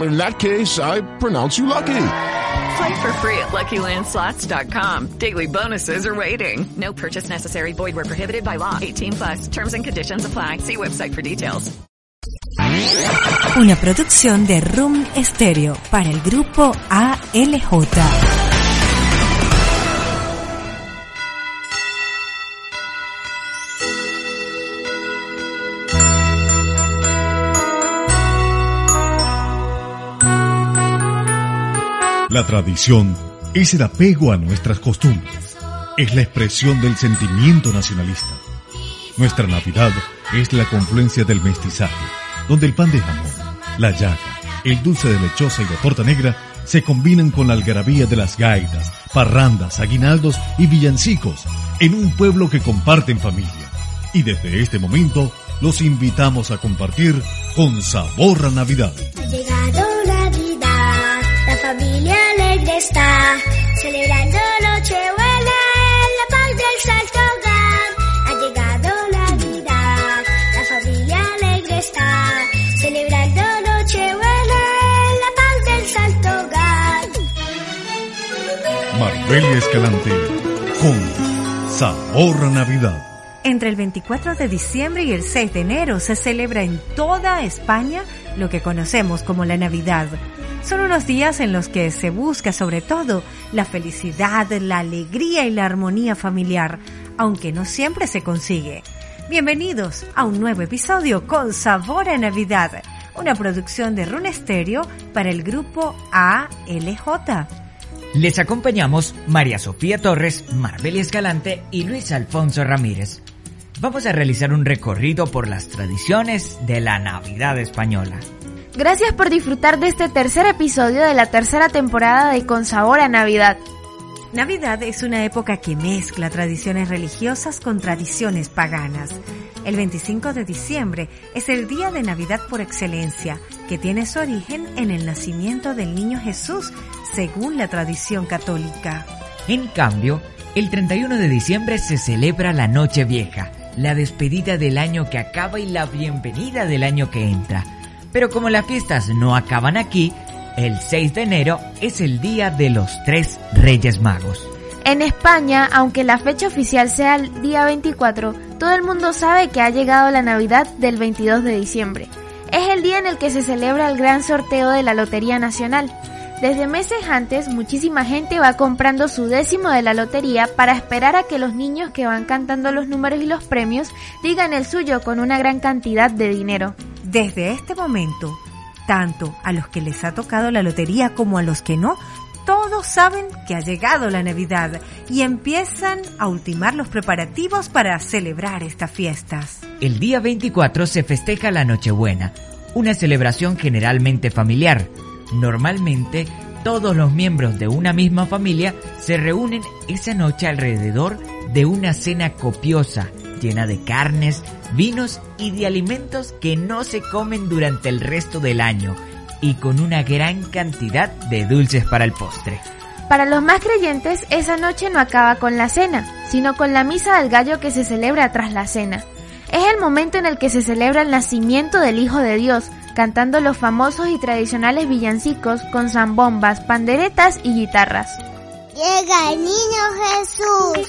In that case, I pronounce you lucky. Play for free at LuckyLandSlots.com. Daily bonuses are waiting. No purchase necessary. Void where prohibited by law. 18 plus. Terms and conditions apply. See website for details. Una producción de Room Stereo para el grupo ALJ. La tradición es el apego a nuestras costumbres, es la expresión del sentimiento nacionalista. Nuestra Navidad es la confluencia del mestizaje, donde el pan de jamón, la yaca, el dulce de lechosa y la torta negra se combinan con la algarabía de las gaitas, parrandas, aguinaldos y villancicos en un pueblo que comparte en familia. Y desde este momento los invitamos a compartir con sabor a Navidad, está, celebrando Nochebuena en la paz del Santo Hogar. Ha llegado Navidad, la familia alegre está, celebrando Nochebuena en la paz del Santo Hogar. Marbella Escalante con sabor Navidad. Entre el 24 de diciembre y el 6 de enero se celebra en toda España lo que conocemos como la Navidad. Son unos días en los que se busca sobre todo la felicidad, la alegría y la armonía familiar, aunque no siempre se consigue. Bienvenidos a un nuevo episodio con Sabor a Navidad, una producción de Rune Stereo para el grupo ALJ. Les acompañamos María Sofía Torres, Marbella Escalante y Luis Alfonso Ramírez. Vamos a realizar un recorrido por las tradiciones de la Navidad española. Gracias por disfrutar de este tercer episodio de la tercera temporada de Con Sabor a Navidad. Navidad es una época que mezcla tradiciones religiosas con tradiciones paganas. El 25 de diciembre es el día de Navidad por excelencia, que tiene su origen en el nacimiento del niño Jesús, según la tradición católica. En cambio, el 31 de diciembre se celebra la Noche Vieja, la despedida del año que acaba y la bienvenida del año que entra. Pero como las fiestas no acaban aquí, el 6 de enero es el día de los tres Reyes Magos. En España, aunque la fecha oficial sea el día 24, todo el mundo sabe que ha llegado la Navidad del 22 de diciembre. Es el día en el que se celebra el gran sorteo de la Lotería Nacional. Desde meses antes, muchísima gente va comprando su décimo de la lotería para esperar a que los niños que van cantando los números y los premios digan el suyo con una gran cantidad de dinero. Desde este momento, tanto a los que les ha tocado la lotería como a los que no, todos saben que ha llegado la Navidad y empiezan a ultimar los preparativos para celebrar estas fiestas. El día 24 se festeja la Nochebuena, una celebración generalmente familiar. Normalmente, todos los miembros de una misma familia se reúnen esa noche alrededor de una cena copiosa, llena de carnes, vinos y de alimentos que no se comen durante el resto del año, y con una gran cantidad de dulces para el postre. Para los más creyentes, esa noche no acaba con la cena, sino con la misa del gallo que se celebra tras la cena. Es el momento en el que se celebra el nacimiento del Hijo de Dios, cantando los famosos y tradicionales villancicos con zambombas, panderetas y guitarras. Llega el niño Jesús.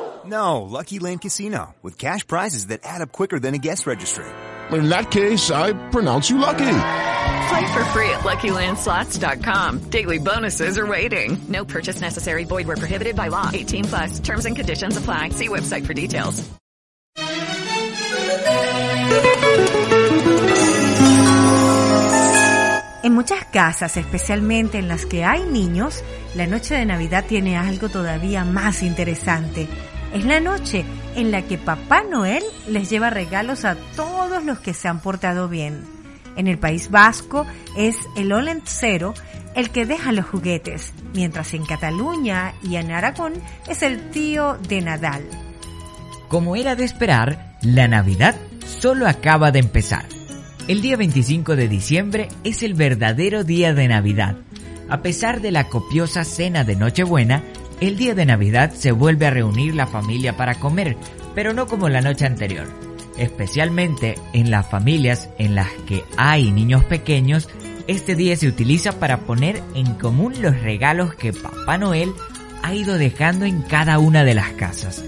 No, Lucky Land Casino, with cash prizes that add up quicker than a guest registry. In that case, I pronounce you lucky. Play for free at LuckyLandSlots.com. Daily bonuses are waiting. No purchase necessary. Void where prohibited by law. 18 plus. Terms and conditions apply. See website for details. En muchas casas, especialmente en las que hay niños, la noche de Navidad tiene algo todavía más interesante. Es la noche en la que Papá Noel les lleva regalos a todos los que se han portado bien. En el País Vasco es el Olencero el que deja los juguetes, mientras en Cataluña y en Aragón es el tío de Nadal. Como era de esperar, la Navidad solo acaba de empezar. El día 25 de diciembre es el verdadero día de Navidad. A pesar de la copiosa cena de Nochebuena, el día de Navidad se vuelve a reunir la familia para comer, pero no como la noche anterior. Especialmente en las familias en las que hay niños pequeños, este día se utiliza para poner en común los regalos que Papá Noel ha ido dejando en cada una de las casas.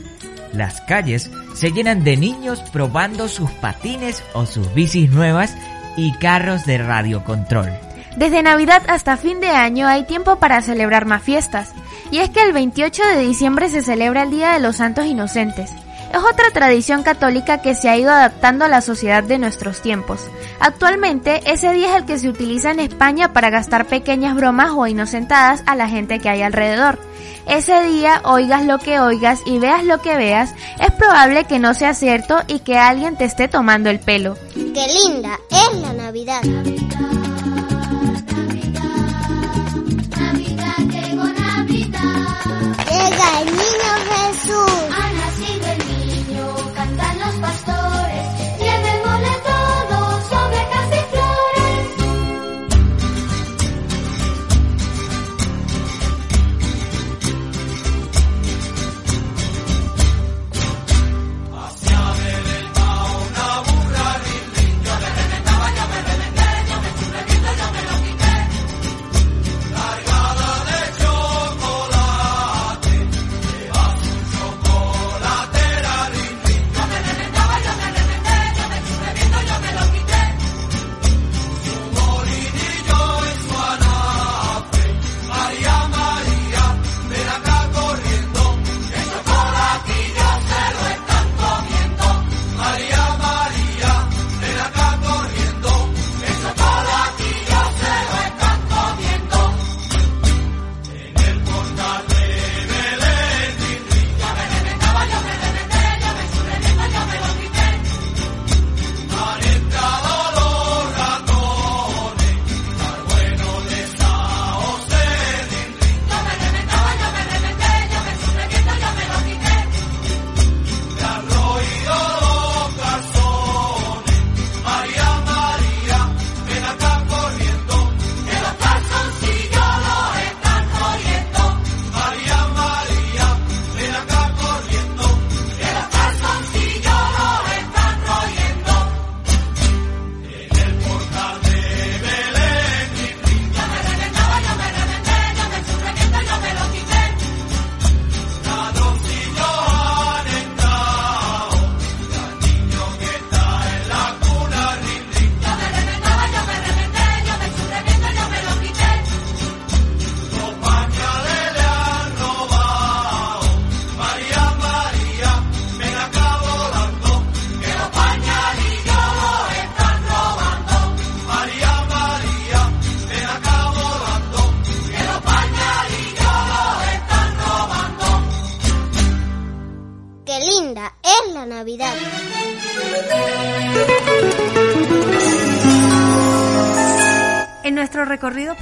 Las calles se llenan de niños probando sus patines o sus bicis nuevas y carros de radiocontrol. Desde Navidad hasta fin de año hay tiempo para celebrar más fiestas. Y es que el 28 de diciembre se celebra el Día de los Santos Inocentes. Es otra tradición católica que se ha ido adaptando a la sociedad de nuestros tiempos. Actualmente, ese día es el que se utiliza en España para gastar pequeñas bromas o inocentadas a la gente que hay alrededor. Ese día, oigas lo que oigas y veas lo que veas, es probable que no sea cierto y que alguien te esté tomando el pelo. ¡Qué linda es la Navidad! Llega el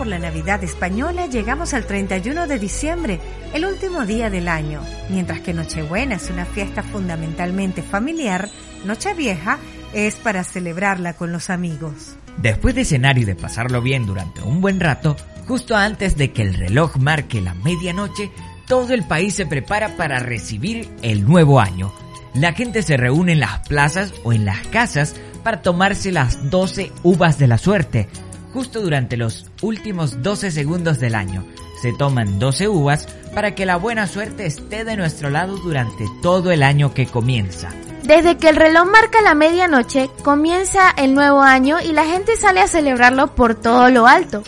por la Navidad española llegamos al 31 de diciembre, el último día del año. Mientras que Nochebuena es una fiesta fundamentalmente familiar, Nochevieja es para celebrarla con los amigos. Después de cenar y de pasarlo bien durante un buen rato, justo antes de que el reloj marque la medianoche, todo el país se prepara para recibir el nuevo año. La gente se reúne en las plazas o en las casas para tomarse las 12 uvas de la suerte. Justo durante los últimos 12 segundos del año, se toman 12 uvas para que la buena suerte esté de nuestro lado durante todo el año que comienza. Desde que el reloj marca la medianoche, comienza el nuevo año y la gente sale a celebrarlo por todo lo alto.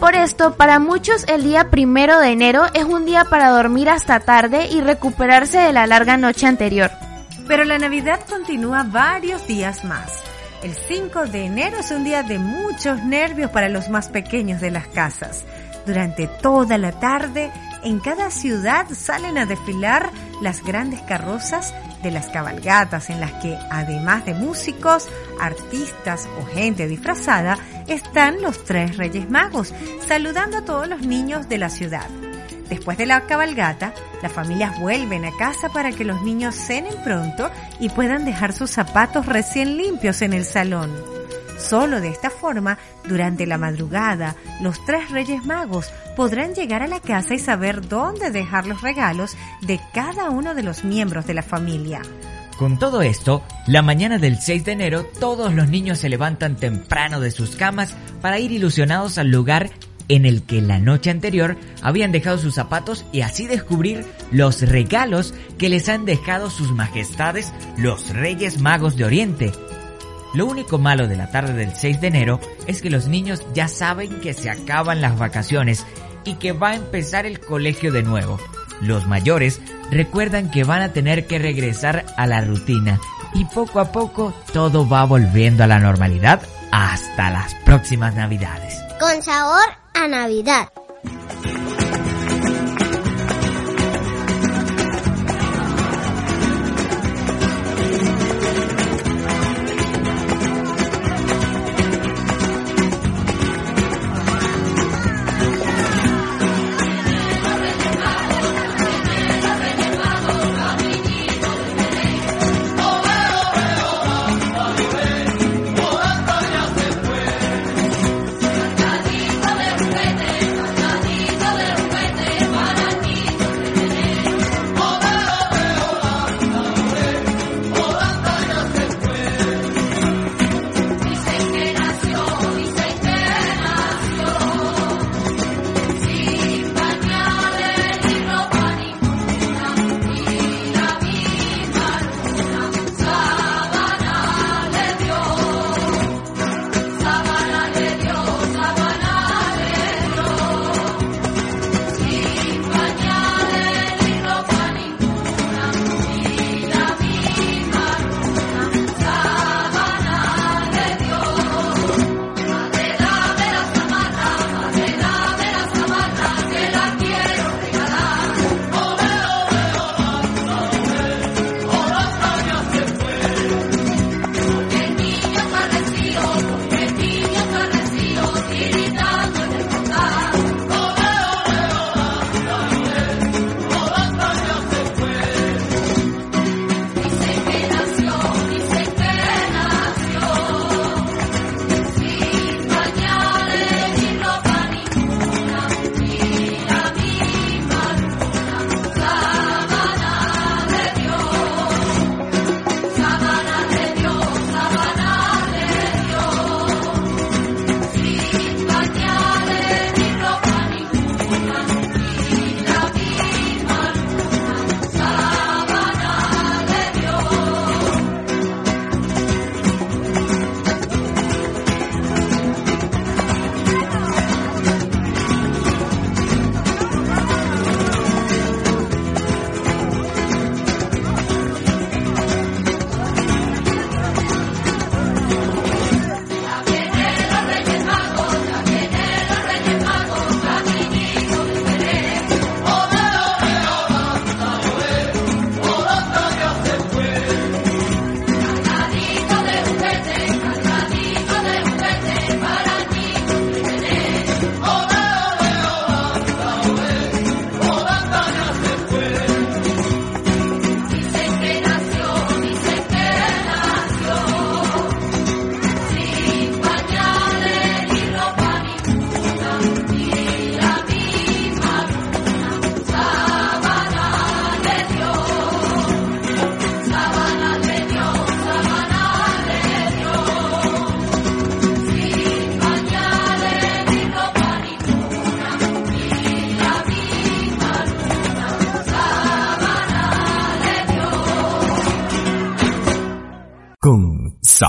Por esto, para muchos el día primero de enero es un día para dormir hasta tarde y recuperarse de la larga noche anterior. Pero la Navidad continúa varios días más. El 5 de enero es un día de muchos nervios para los más pequeños de las casas. Durante toda la tarde, en cada ciudad salen a desfilar las grandes carrozas de las cabalgatas en las que, además de músicos, artistas o gente disfrazada, están los tres Reyes Magos, saludando a todos los niños de la ciudad. Después de la cabalgata, las familias vuelven a casa para que los niños cenen pronto y puedan dejar sus zapatos recién limpios en el salón. Solo de esta forma, durante la madrugada, los tres Reyes Magos podrán llegar a la casa y saber dónde dejar los regalos de cada uno de los miembros de la familia. Con todo esto, la mañana del 6 de enero todos los niños se levantan temprano de sus camas para ir ilusionados al lugar en el que la noche anterior habían dejado sus zapatos y así descubrir los regalos que les han dejado sus majestades los Reyes Magos de Oriente. Lo único malo de la tarde del 6 de enero es que los niños ya saben que se acaban las vacaciones y que va a empezar el colegio de nuevo. Los mayores recuerdan que van a tener que regresar a la rutina y poco a poco todo va volviendo a la normalidad hasta las próximas navidades. Con sabor a Navidad.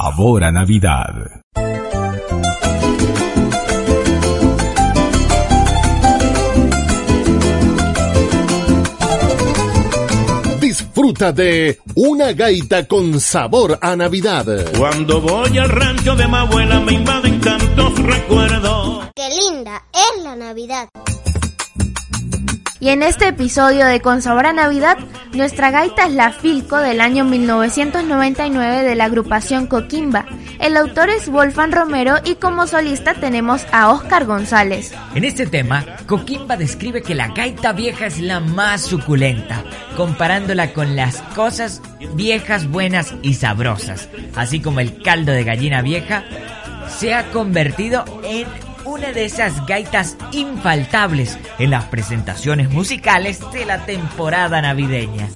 Sabor a Navidad. Disfruta de una gaita con sabor a Navidad. Cuando voy al rancho de mi abuela me invaden tantos recuerdos. Qué linda es la Navidad. Y en este episodio de Con Sabor a Navidad, nuestra gaita es la Filco del año 1999 de la agrupación Coquimba. El autor es Wolfan Romero y como solista tenemos a Óscar González. En este tema, Coquimba describe que la gaita vieja es la más suculenta, comparándola con las cosas viejas buenas y sabrosas, así como el caldo de gallina vieja se ha convertido en una de esas gaitas infaltables en las presentaciones musicales de la temporada navideña.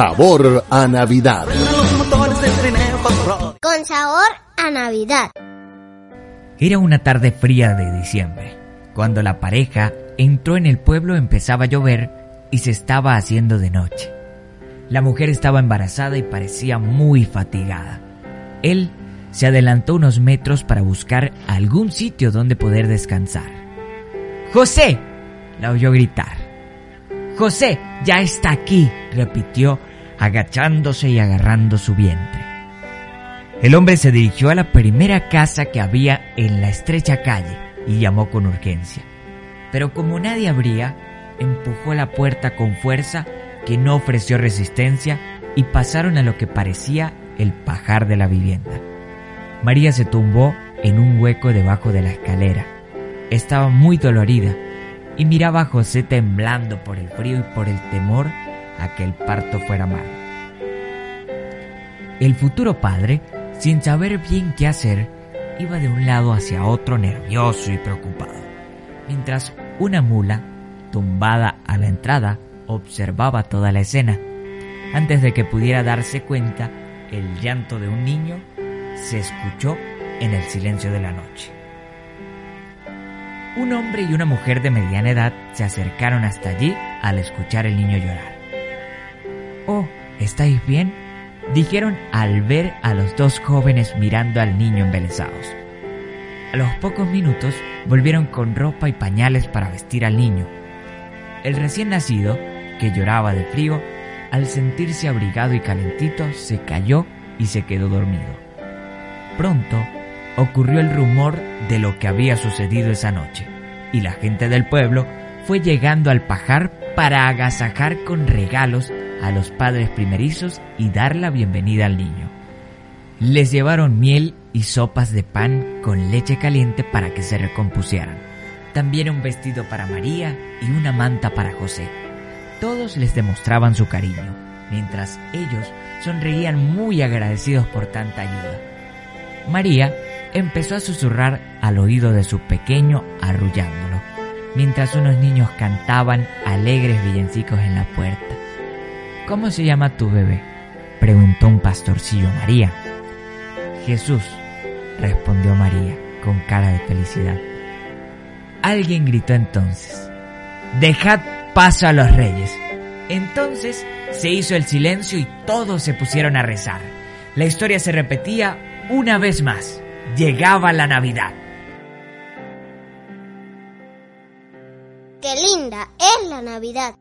Sabor a Navidad. Con sabor a Navidad. Era una tarde fría de diciembre. Cuando la pareja entró en el pueblo empezaba a llover y se estaba haciendo de noche. La mujer estaba embarazada y parecía muy fatigada. Él se adelantó unos metros para buscar algún sitio donde poder descansar. ¡José! la oyó gritar. José, ya está aquí, repitió agachándose y agarrando su vientre. El hombre se dirigió a la primera casa que había en la estrecha calle y llamó con urgencia. Pero como nadie abría, empujó la puerta con fuerza que no ofreció resistencia y pasaron a lo que parecía el pajar de la vivienda. María se tumbó en un hueco debajo de la escalera. Estaba muy dolorida y miraba a José temblando por el frío y por el temor a que el parto fuera mal. El futuro padre, sin saber bien qué hacer, iba de un lado hacia otro nervioso y preocupado, mientras una mula, tumbada a la entrada, observaba toda la escena. Antes de que pudiera darse cuenta, el llanto de un niño se escuchó en el silencio de la noche. Un hombre y una mujer de mediana edad se acercaron hasta allí al escuchar el niño llorar. Oh, ¿estáis bien? dijeron al ver a los dos jóvenes mirando al niño embelesados. A los pocos minutos volvieron con ropa y pañales para vestir al niño. El recién nacido, que lloraba de frío, al sentirse abrigado y calentito, se cayó y se quedó dormido. Pronto ocurrió el rumor de lo que había sucedido esa noche, y la gente del pueblo fue llegando al pajar para agasajar con regalos a los padres primerizos y dar la bienvenida al niño. Les llevaron miel y sopas de pan con leche caliente para que se recompusieran. También un vestido para María y una manta para José. Todos les demostraban su cariño, mientras ellos sonreían muy agradecidos por tanta ayuda. María empezó a susurrar al oído de su pequeño arrullándolo, mientras unos niños cantaban alegres villancicos en la puerta. ¿Cómo se llama tu bebé? preguntó un pastorcillo a María. Jesús, respondió María con cara de felicidad. Alguien gritó entonces, Dejad paso a los reyes. Entonces se hizo el silencio y todos se pusieron a rezar. La historia se repetía una vez más. Llegaba la Navidad. Qué linda es la Navidad.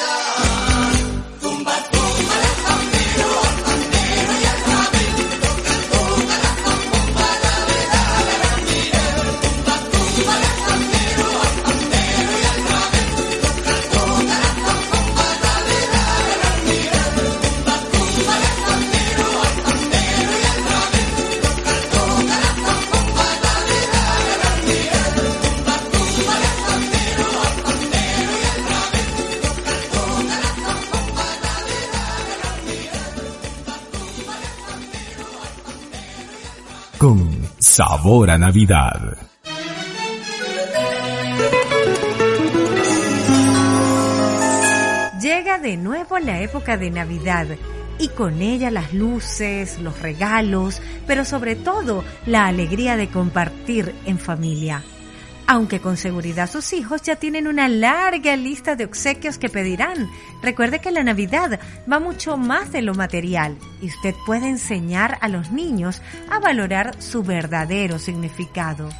love. Sabor Navidad. Llega de nuevo la época de Navidad y con ella las luces, los regalos, pero sobre todo la alegría de compartir en familia. Aunque con seguridad sus hijos ya tienen una larga lista de obsequios que pedirán. Recuerde que la Navidad va mucho más de lo material y usted puede enseñar a los niños a valorar su verdadero significado.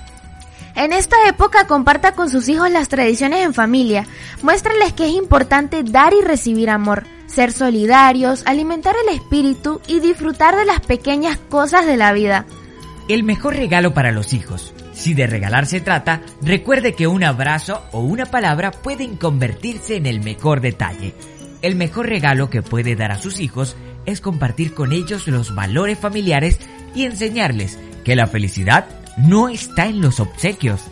En esta época comparta con sus hijos las tradiciones en familia. Muéstreles que es importante dar y recibir amor, ser solidarios, alimentar el espíritu y disfrutar de las pequeñas cosas de la vida. El mejor regalo para los hijos. Si de regalar se trata, recuerde que un abrazo o una palabra pueden convertirse en el mejor detalle. El mejor regalo que puede dar a sus hijos es compartir con ellos los valores familiares y enseñarles que la felicidad no está en los obsequios.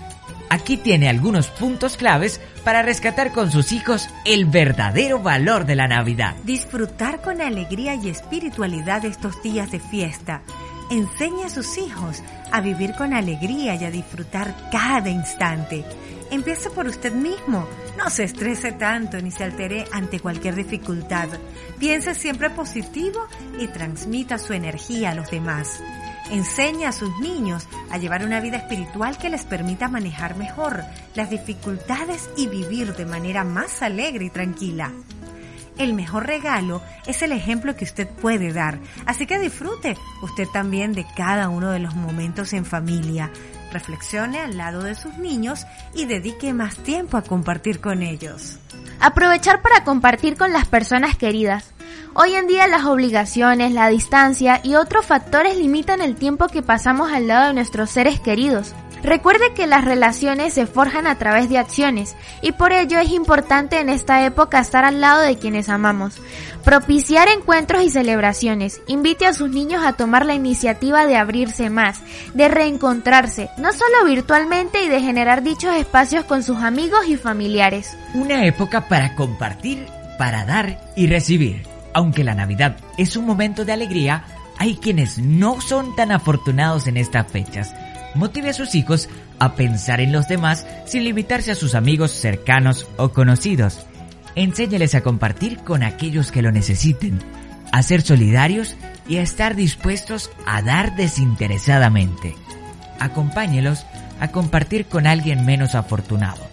Aquí tiene algunos puntos claves para rescatar con sus hijos el verdadero valor de la Navidad. Disfrutar con alegría y espiritualidad estos días de fiesta. Enseñe a sus hijos a vivir con alegría y a disfrutar cada instante. Empiece por usted mismo. No se estrese tanto ni se altere ante cualquier dificultad. Piense siempre positivo y transmita su energía a los demás. Enseñe a sus niños a llevar una vida espiritual que les permita manejar mejor las dificultades y vivir de manera más alegre y tranquila. El mejor regalo es el ejemplo que usted puede dar, así que disfrute usted también de cada uno de los momentos en familia. Reflexione al lado de sus niños y dedique más tiempo a compartir con ellos. Aprovechar para compartir con las personas queridas. Hoy en día las obligaciones, la distancia y otros factores limitan el tiempo que pasamos al lado de nuestros seres queridos. Recuerde que las relaciones se forjan a través de acciones y por ello es importante en esta época estar al lado de quienes amamos. Propiciar encuentros y celebraciones. Invite a sus niños a tomar la iniciativa de abrirse más, de reencontrarse, no solo virtualmente y de generar dichos espacios con sus amigos y familiares. Una época para compartir, para dar y recibir. Aunque la Navidad es un momento de alegría, hay quienes no son tan afortunados en estas fechas motive a sus hijos a pensar en los demás sin limitarse a sus amigos cercanos o conocidos. Enséñales a compartir con aquellos que lo necesiten, a ser solidarios y a estar dispuestos a dar desinteresadamente. Acompáñelos a compartir con alguien menos afortunado,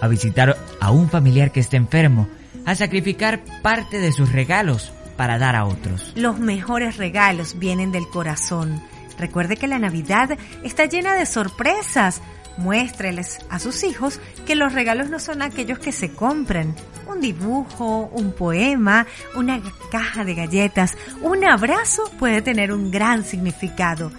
a visitar a un familiar que esté enfermo, a sacrificar parte de sus regalos para dar a otros. Los mejores regalos vienen del corazón. Recuerde que la Navidad está llena de sorpresas. Muéstreles a sus hijos que los regalos no son aquellos que se compran. Un dibujo, un poema, una caja de galletas, un abrazo puede tener un gran significado.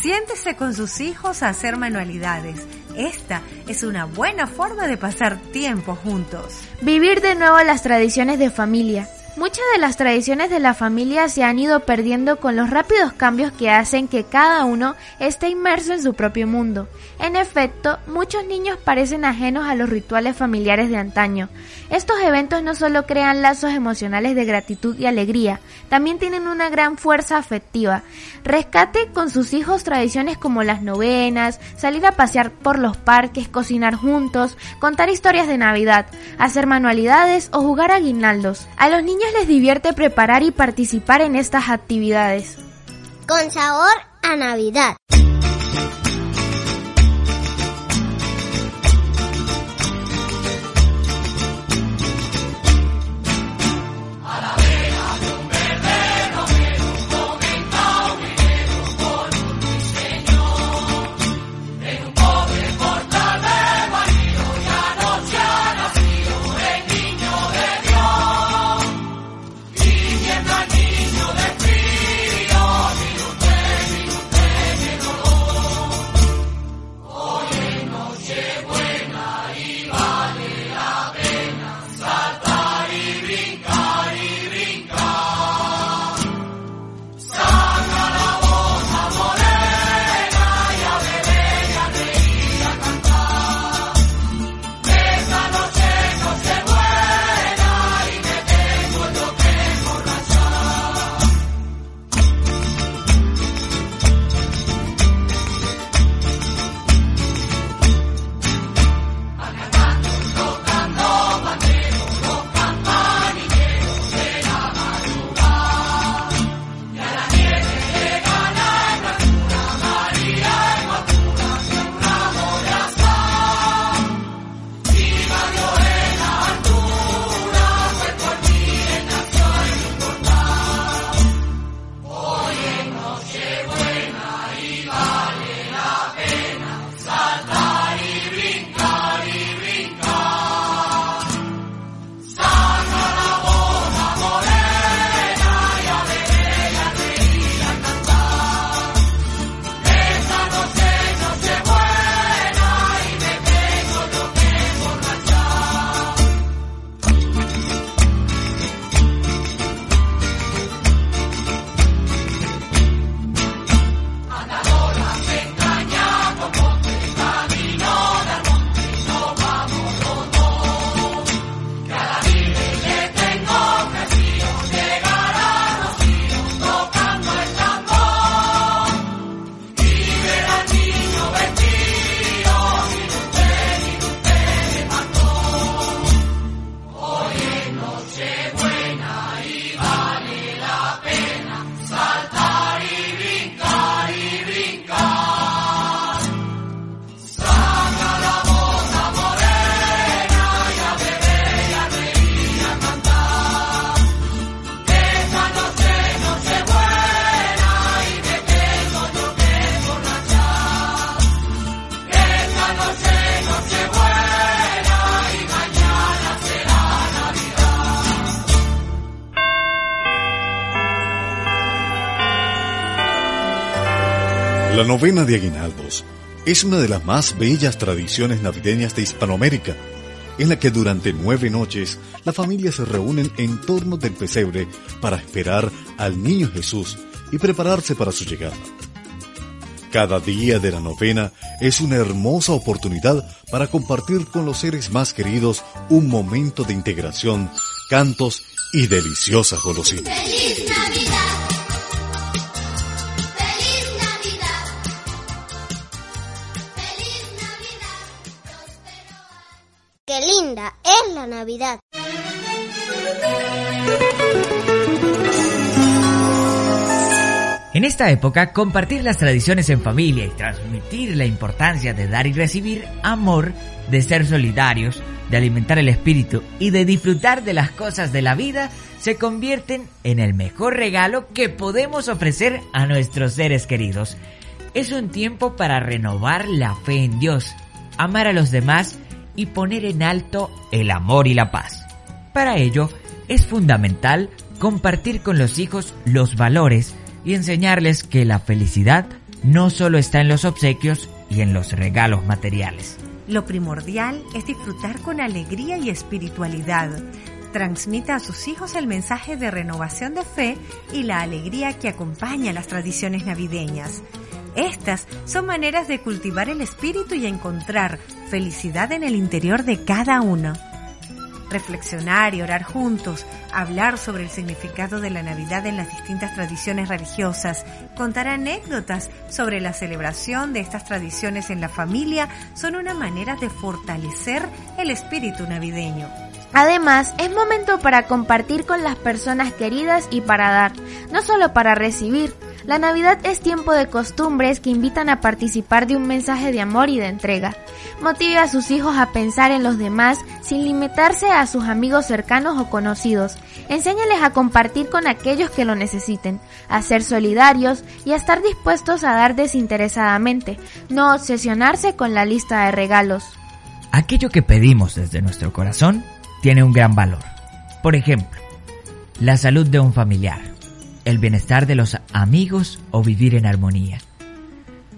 Siéntese con sus hijos a hacer manualidades. Esta es una buena forma de pasar tiempo juntos. Vivir de nuevo las tradiciones de familia. Muchas de las tradiciones de la familia se han ido perdiendo con los rápidos cambios que hacen que cada uno esté inmerso en su propio mundo. En efecto, muchos niños parecen ajenos a los rituales familiares de antaño. Estos eventos no solo crean lazos emocionales de gratitud y alegría, también tienen una gran fuerza afectiva. Rescate con sus hijos tradiciones como las novenas, salir a pasear por los parques, cocinar juntos, contar historias de Navidad, hacer manualidades o jugar a los niños les divierte preparar y participar en estas actividades. Con sabor a Navidad. Novena de aguinaldos es una de las más bellas tradiciones navideñas de Hispanoamérica, en la que durante nueve noches la familia se reúnen en torno del pesebre para esperar al niño Jesús y prepararse para su llegada. Cada día de la novena es una hermosa oportunidad para compartir con los seres más queridos un momento de integración, cantos y deliciosas golosinas. Linda es la Navidad. En esta época, compartir las tradiciones en familia y transmitir la importancia de dar y recibir amor, de ser solidarios, de alimentar el espíritu y de disfrutar de las cosas de la vida se convierten en el mejor regalo que podemos ofrecer a nuestros seres queridos. Es un tiempo para renovar la fe en Dios, amar a los demás y poner en alto el amor y la paz. Para ello, es fundamental compartir con los hijos los valores y enseñarles que la felicidad no solo está en los obsequios y en los regalos materiales. Lo primordial es disfrutar con alegría y espiritualidad. Transmita a sus hijos el mensaje de renovación de fe y la alegría que acompaña las tradiciones navideñas. Estas son maneras de cultivar el espíritu y encontrar felicidad en el interior de cada uno. Reflexionar y orar juntos, hablar sobre el significado de la Navidad en las distintas tradiciones religiosas, contar anécdotas sobre la celebración de estas tradiciones en la familia son una manera de fortalecer el espíritu navideño. Además, es momento para compartir con las personas queridas y para dar, no solo para recibir. La Navidad es tiempo de costumbres que invitan a participar de un mensaje de amor y de entrega. Motive a sus hijos a pensar en los demás sin limitarse a sus amigos cercanos o conocidos. Enséñales a compartir con aquellos que lo necesiten, a ser solidarios y a estar dispuestos a dar desinteresadamente, no obsesionarse con la lista de regalos. Aquello que pedimos desde nuestro corazón tiene un gran valor. Por ejemplo, la salud de un familiar, el bienestar de los amigos o vivir en armonía.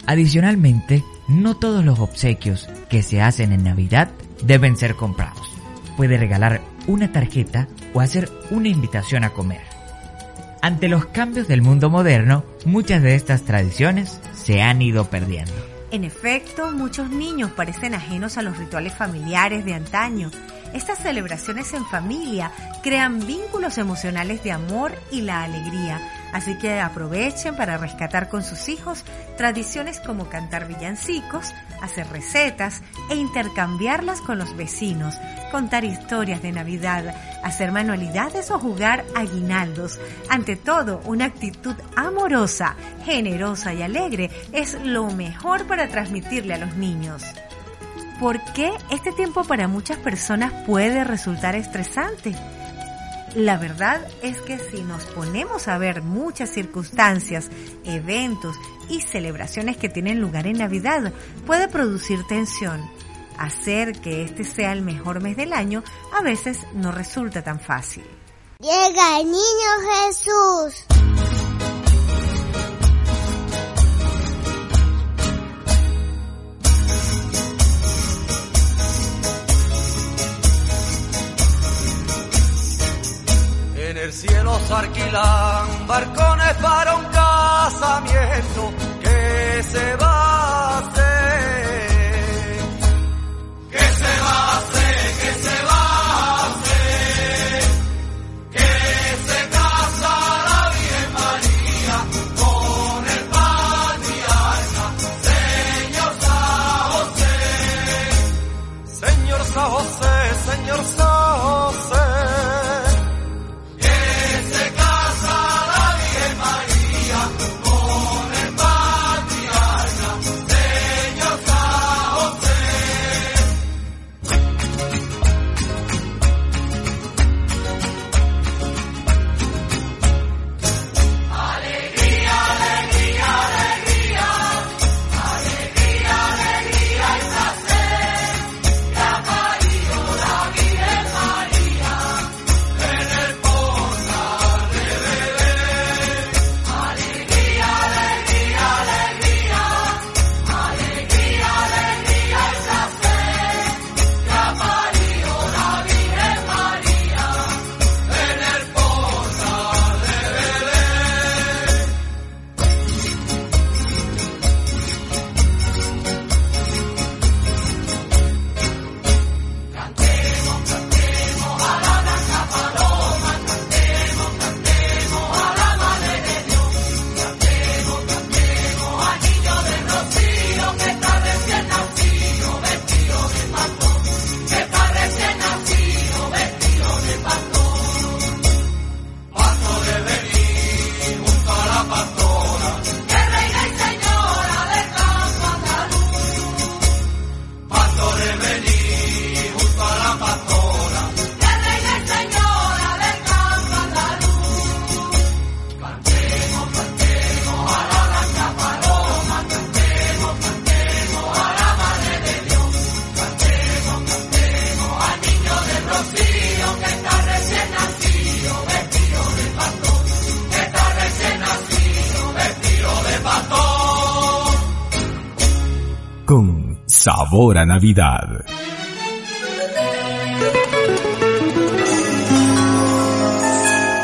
Adicionalmente, no todos los obsequios que se hacen en Navidad deben ser comprados. Puede regalar una tarjeta o hacer una invitación a comer. Ante los cambios del mundo moderno, muchas de estas tradiciones se han ido perdiendo. En efecto, muchos niños parecen ajenos a los rituales familiares de antaño. Estas celebraciones en familia crean vínculos emocionales de amor y la alegría, así que aprovechen para rescatar con sus hijos tradiciones como cantar villancicos, hacer recetas e intercambiarlas con los vecinos, contar historias de Navidad, hacer manualidades o jugar aguinaldos. Ante todo, una actitud amorosa, generosa y alegre es lo mejor para transmitirle a los niños. ¿Por qué este tiempo para muchas personas puede resultar estresante? La verdad es que si nos ponemos a ver muchas circunstancias, eventos y celebraciones que tienen lugar en Navidad, puede producir tensión. Hacer que este sea el mejor mes del año a veces no resulta tan fácil. Llega el niño Jesús. Se alquilan barcones para un casamiento que se va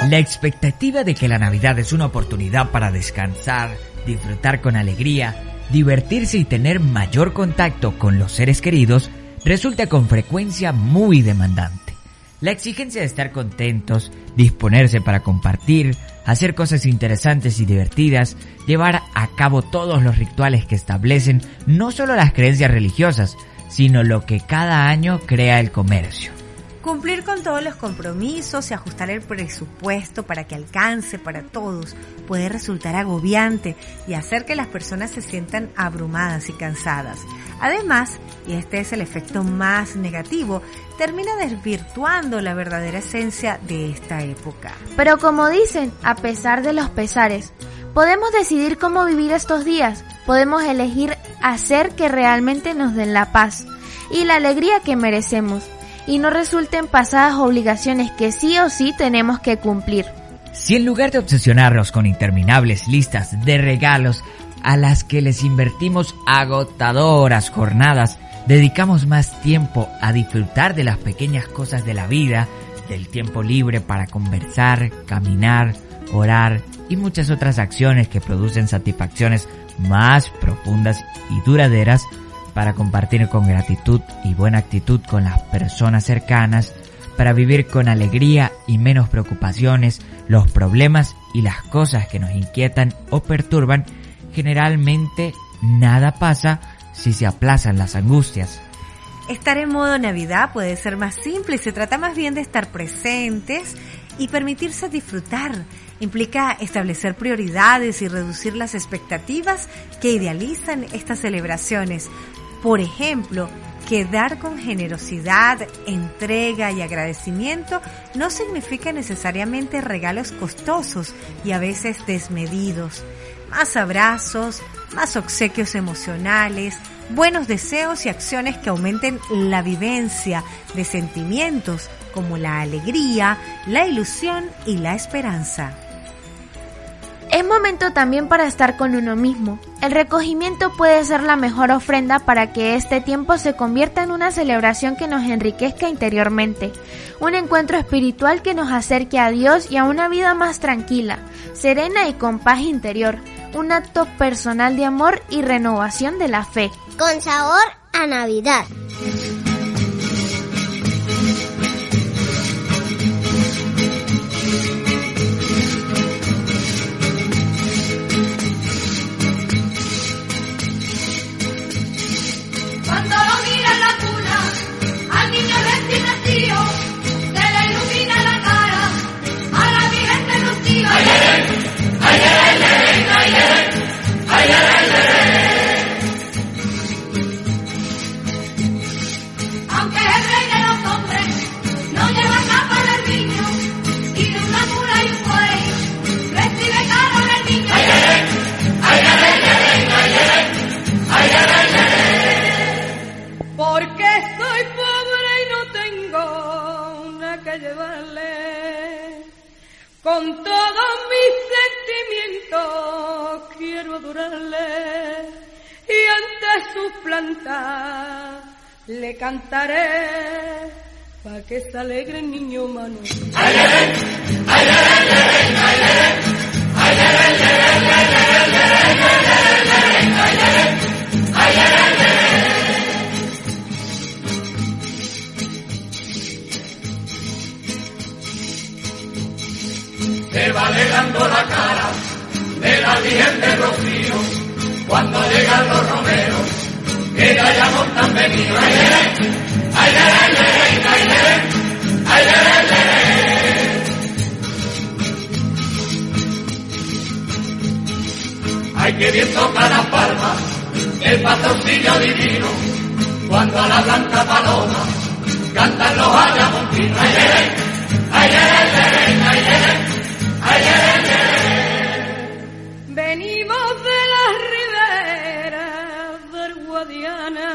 La expectativa de que la Navidad es una oportunidad para descansar, disfrutar con alegría, divertirse y tener mayor contacto con los seres queridos resulta con frecuencia muy demandante. La exigencia de estar contentos, disponerse para compartir, hacer cosas interesantes y divertidas, llevar a cabo todos los rituales que establecen no solo las creencias religiosas, sino lo que cada año crea el comercio. Cumplir con todos los compromisos y ajustar el presupuesto para que alcance para todos puede resultar agobiante y hacer que las personas se sientan abrumadas y cansadas. Además, y este es el efecto más negativo, termina desvirtuando la verdadera esencia de esta época. Pero como dicen, a pesar de los pesares, podemos decidir cómo vivir estos días, podemos elegir hacer que realmente nos den la paz y la alegría que merecemos y no resulten pasadas obligaciones que sí o sí tenemos que cumplir. Si en lugar de obsesionarnos con interminables listas de regalos a las que les invertimos agotadoras jornadas, dedicamos más tiempo a disfrutar de las pequeñas cosas de la vida, del tiempo libre para conversar, caminar, orar y muchas otras acciones que producen satisfacciones más profundas y duraderas, para compartir con gratitud y buena actitud con las personas cercanas, para vivir con alegría y menos preocupaciones los problemas y las cosas que nos inquietan o perturban, generalmente nada pasa si se aplazan las angustias. Estar en modo Navidad puede ser más simple se trata más bien de estar presentes y permitirse disfrutar. Implica establecer prioridades y reducir las expectativas que idealizan estas celebraciones. Por ejemplo, que dar con generosidad, entrega y agradecimiento no significa necesariamente regalos costosos y a veces desmedidos. Más abrazos, más obsequios emocionales, buenos deseos y acciones que aumenten la vivencia de sentimientos como la alegría, la ilusión y la esperanza. Es momento también para estar con uno mismo. El recogimiento puede ser la mejor ofrenda para que este tiempo se convierta en una celebración que nos enriquezca interiormente, un encuentro espiritual que nos acerque a Dios y a una vida más tranquila, serena y con paz interior, un acto personal de amor y renovación de la fe. Con sabor a Navidad. Con todos mis sentimientos quiero adorarle y ante sus plantas le cantaré pa' que se alegre el niño Manuel. Se va alegando la cara de la Virgen de Rocío cuando llegan los romeros que ya ya montan venido. Ay, ay, ay, ay, ay, ay, ay, ay, ay, ay. Hay que bien tocar las palmas, el patrocinio divino, cuando a la blanca paloma cantan los ayamontinos. Ay, ay, ay, ay, ay, ay, ay, ay. Venimos de la ribera del Guadiana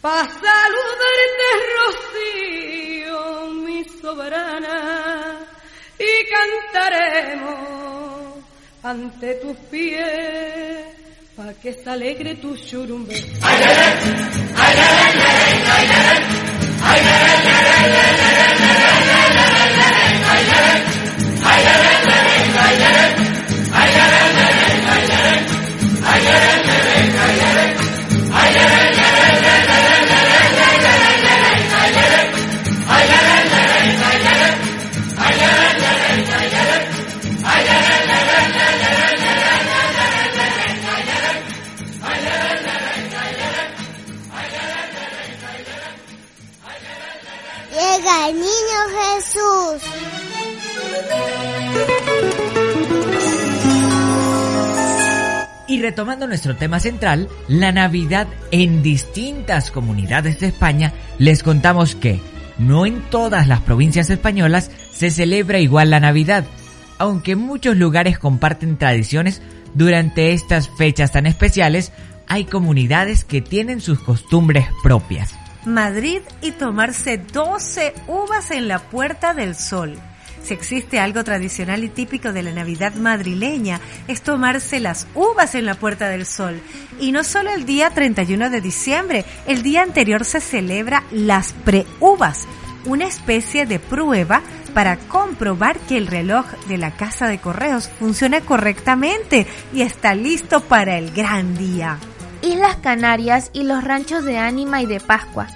pa' saludarte, Rocío, mi soberana, y cantaremos ante tus pies pa' que se alegre tu churumbe. Llega el niño Jesús. Y retomando nuestro tema central, la Navidad en distintas comunidades de España, les contamos que no en todas las provincias españolas se celebra igual la Navidad, aunque muchos lugares comparten tradiciones durante estas fechas tan especiales, hay comunidades que tienen sus costumbres propias. Madrid y tomarse 12 uvas en la Puerta del Sol. Si existe algo tradicional y típico de la Navidad madrileña, es tomarse las uvas en la Puerta del Sol. Y no solo el día 31 de diciembre, el día anterior se celebra las preuvas, una especie de prueba para comprobar que el reloj de la casa de correos funciona correctamente y está listo para el gran día. Islas Canarias y los ranchos de Ánima y de Pascua.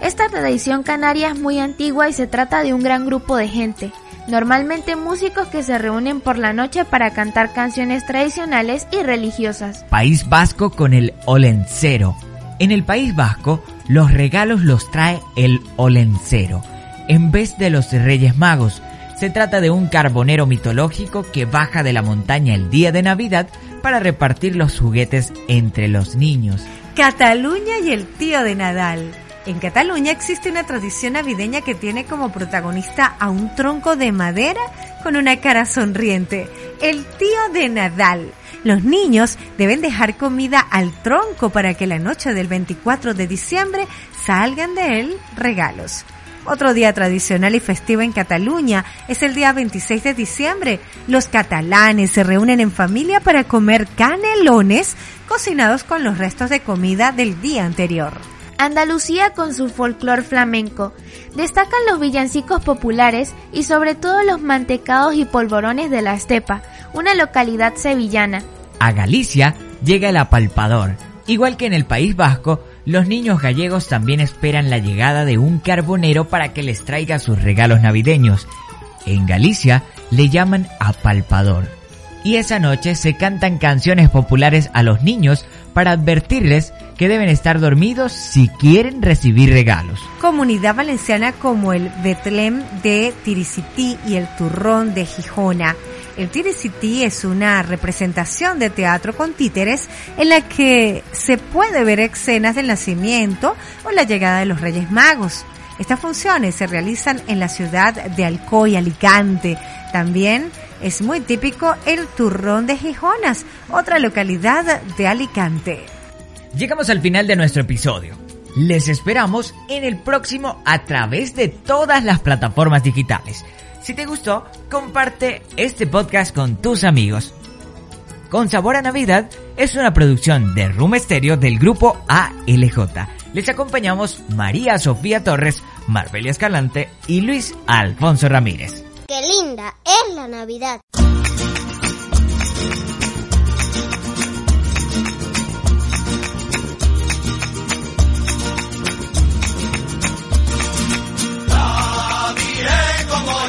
Esta tradición canaria es muy antigua y se trata de un gran grupo de gente, normalmente músicos que se reúnen por la noche para cantar canciones tradicionales y religiosas. País Vasco con el olencero. En el País Vasco, los regalos los trae el olencero, en vez de los Reyes Magos. Se trata de un carbonero mitológico que baja de la montaña el día de Navidad para repartir los juguetes entre los niños. Cataluña y el tío de Nadal. En Cataluña existe una tradición navideña que tiene como protagonista a un tronco de madera con una cara sonriente, el tío de Nadal. Los niños deben dejar comida al tronco para que la noche del 24 de diciembre salgan de él regalos. Otro día tradicional y festivo en Cataluña es el día 26 de diciembre. Los catalanes se reúnen en familia para comer canelones cocinados con los restos de comida del día anterior. Andalucía con su folclor flamenco. Destacan los villancicos populares y sobre todo los mantecados y polvorones de la Estepa, una localidad sevillana. A Galicia llega el apalpador. Igual que en el País Vasco, los niños gallegos también esperan la llegada de un carbonero para que les traiga sus regalos navideños. En Galicia le llaman apalpador. Y esa noche se cantan canciones populares a los niños para advertirles que deben estar dormidos si quieren recibir regalos. Comunidad valenciana como el Betlem de Tiricití y el Turrón de Gijona. El Tiricití es una representación de teatro con títeres en la que se puede ver escenas del nacimiento o la llegada de los Reyes Magos. Estas funciones se realizan en la ciudad de Alcoy, Alicante. También es muy típico el Turrón de Gijonas, otra localidad de Alicante. Llegamos al final de nuestro episodio. Les esperamos en el próximo a través de todas las plataformas digitales. Si te gustó, comparte este podcast con tus amigos. Con Sabor a Navidad es una producción de Room Stereo del grupo ALJ. Les acompañamos María Sofía Torres, Marbelia Escalante y Luis Alfonso Ramírez. Qué linda es la Navidad. Como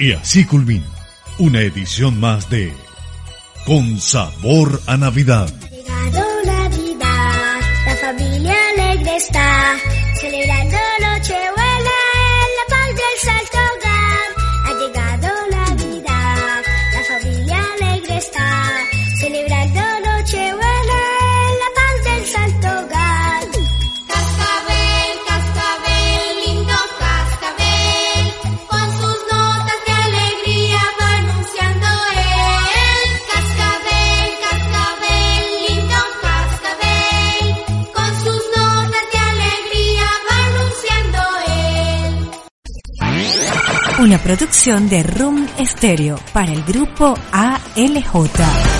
Y así culmina una edición más de Con Sabor a Navidad. Una producción de Room Stereo para el grupo ALJ.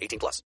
18 plus.